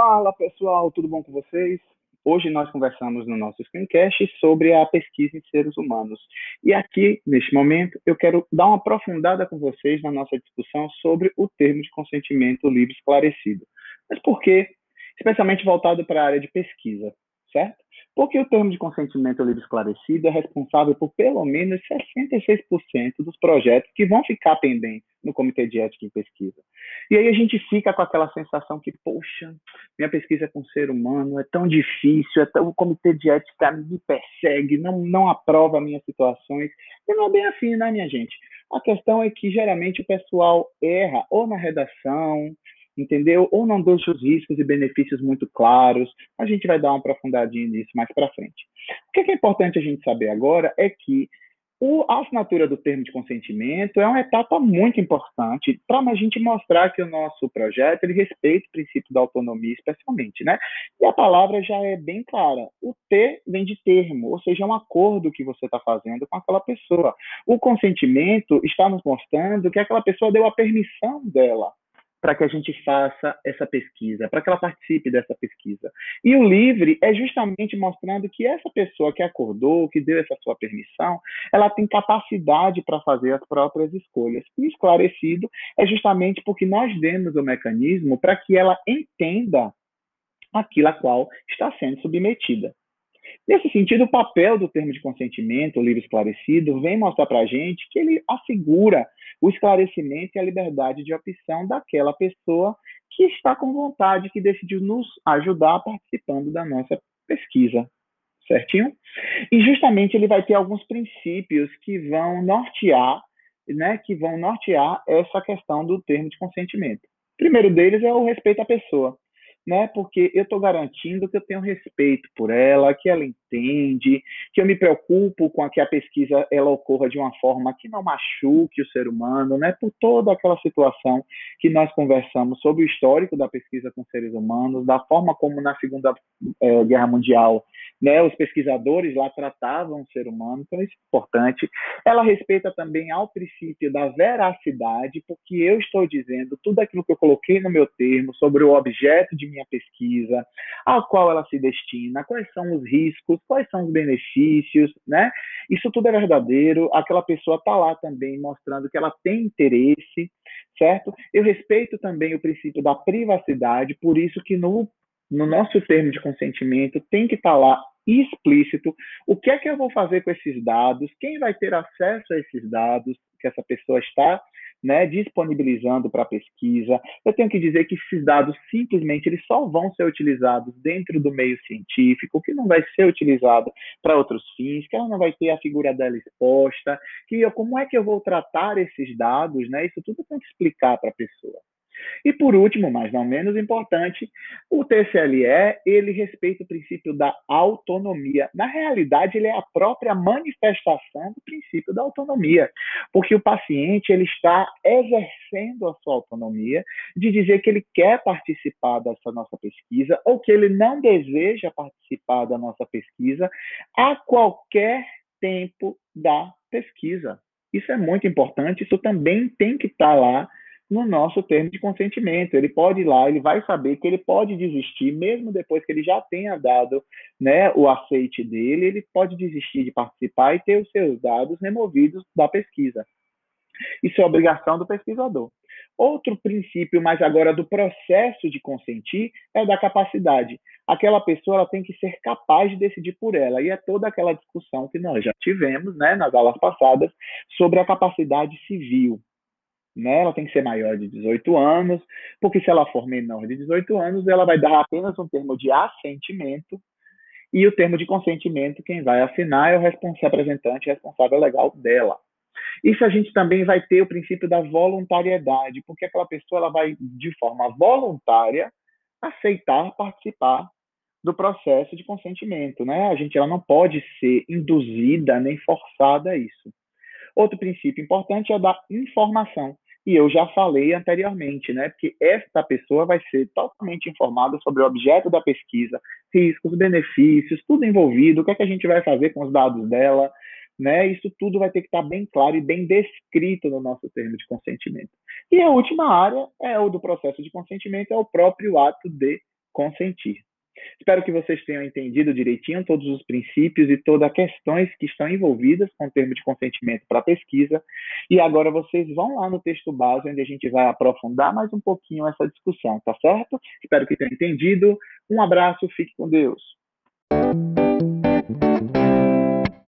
Fala pessoal, tudo bom com vocês? Hoje nós conversamos no nosso screencast sobre a pesquisa em seres humanos. E aqui, neste momento, eu quero dar uma aprofundada com vocês na nossa discussão sobre o termo de consentimento livre esclarecido. Mas por quê? Especialmente voltado para a área de pesquisa, certo? Porque o termo de consentimento livre esclarecido é responsável por pelo menos 66% dos projetos que vão ficar pendentes no Comitê de Ética em Pesquisa. E aí a gente fica com aquela sensação que, poxa, minha pesquisa é com ser humano é tão difícil, é tão, o Comitê de Ética me persegue, não, não aprova minhas situações. E não é bem assim, né, minha gente? A questão é que geralmente o pessoal erra ou na redação, entendeu? Ou não deixa os riscos e benefícios muito claros. A gente vai dar uma aprofundadinha nisso mais para frente. O que é, importante a gente saber agora é que o, a assinatura do termo de consentimento é uma etapa muito importante para a gente mostrar que o nosso projeto ele respeita o princípio da autonomia, especialmente, né? E a palavra já é bem clara. O T vem de termo, ou seja, é um acordo que você está fazendo com aquela pessoa. O consentimento está nos mostrando que aquela pessoa deu a permissão dela para que a gente faça essa pesquisa, para que ela participe dessa pesquisa. E o livre é justamente mostrando que essa pessoa que acordou, que deu essa sua permissão, ela tem capacidade para fazer as próprias escolhas. E esclarecido é justamente porque nós demos o mecanismo para que ela entenda aquilo a qual está sendo submetida. Nesse sentido, o papel do termo de consentimento, o livre esclarecido, vem mostrar para a gente que ele assegura o esclarecimento e a liberdade de opção daquela pessoa que está com vontade, que decidiu nos ajudar participando da nossa pesquisa. Certinho? E justamente ele vai ter alguns princípios que vão nortear, né, que vão nortear essa questão do termo de consentimento. O primeiro deles é o respeito à pessoa né? Porque eu estou garantindo que eu tenho respeito por ela, que ela entende, que eu me preocupo com que a pesquisa ela ocorra de uma forma que não machuque o ser humano, né? Por toda aquela situação que nós conversamos sobre o histórico da pesquisa com seres humanos, da forma como na Segunda eh, Guerra Mundial, né? Os pesquisadores lá tratavam o ser humano, então isso é importante. Ela respeita também ao princípio da veracidade, porque eu estou dizendo tudo aquilo que eu coloquei no meu termo sobre o objeto de minha pesquisa, a qual ela se destina, quais são os riscos, quais são os benefícios, né? Isso tudo é verdadeiro, aquela pessoa está lá também mostrando que ela tem interesse, certo? Eu respeito também o princípio da privacidade, por isso que no, no nosso termo de consentimento tem que estar tá lá explícito o que é que eu vou fazer com esses dados, quem vai ter acesso a esses dados que essa pessoa está né, disponibilizando para pesquisa. Eu tenho que dizer que esses dados simplesmente eles só vão ser utilizados dentro do meio científico, que não vai ser utilizado para outros fins, que ela não vai ter a figura dela exposta, que eu, como é que eu vou tratar esses dados, né? Isso tudo tenho que explicar para a pessoa. E por último, mas não menos importante, o TCLE, ele respeita o princípio da autonomia. Na realidade, ele é a própria manifestação do princípio da autonomia, porque o paciente ele está exercendo a sua autonomia de dizer que ele quer participar dessa nossa pesquisa ou que ele não deseja participar da nossa pesquisa a qualquer tempo da pesquisa. Isso é muito importante, isso também tem que estar lá no nosso termo de consentimento. Ele pode ir lá, ele vai saber que ele pode desistir, mesmo depois que ele já tenha dado né, o aceite dele, ele pode desistir de participar e ter os seus dados removidos da pesquisa. Isso é obrigação do pesquisador. Outro princípio, mas agora do processo de consentir, é da capacidade. Aquela pessoa tem que ser capaz de decidir por ela. E é toda aquela discussão que nós já tivemos né, nas aulas passadas sobre a capacidade civil né? Ela tem que ser maior de 18 anos, porque se ela for menor de 18 anos, ela vai dar apenas um termo de assentimento e o termo de consentimento quem vai assinar é o representante responsável legal dela. Isso a gente também vai ter o princípio da voluntariedade, porque aquela pessoa ela vai de forma voluntária aceitar participar do processo de consentimento, né? A gente ela não pode ser induzida nem forçada a isso. Outro princípio importante é da informação. E eu já falei anteriormente, né? Porque esta pessoa vai ser totalmente informada sobre o objeto da pesquisa, riscos, benefícios, tudo envolvido, o que é que a gente vai fazer com os dados dela, né? Isso tudo vai ter que estar bem claro e bem descrito no nosso termo de consentimento. E a última área é o do processo de consentimento, é o próprio ato de consentir. Espero que vocês tenham entendido direitinho todos os princípios e todas as questões que estão envolvidas com o termo de consentimento para pesquisa. E agora vocês vão lá no texto base, onde a gente vai aprofundar mais um pouquinho essa discussão, tá certo? Espero que tenham entendido. Um abraço, fique com Deus.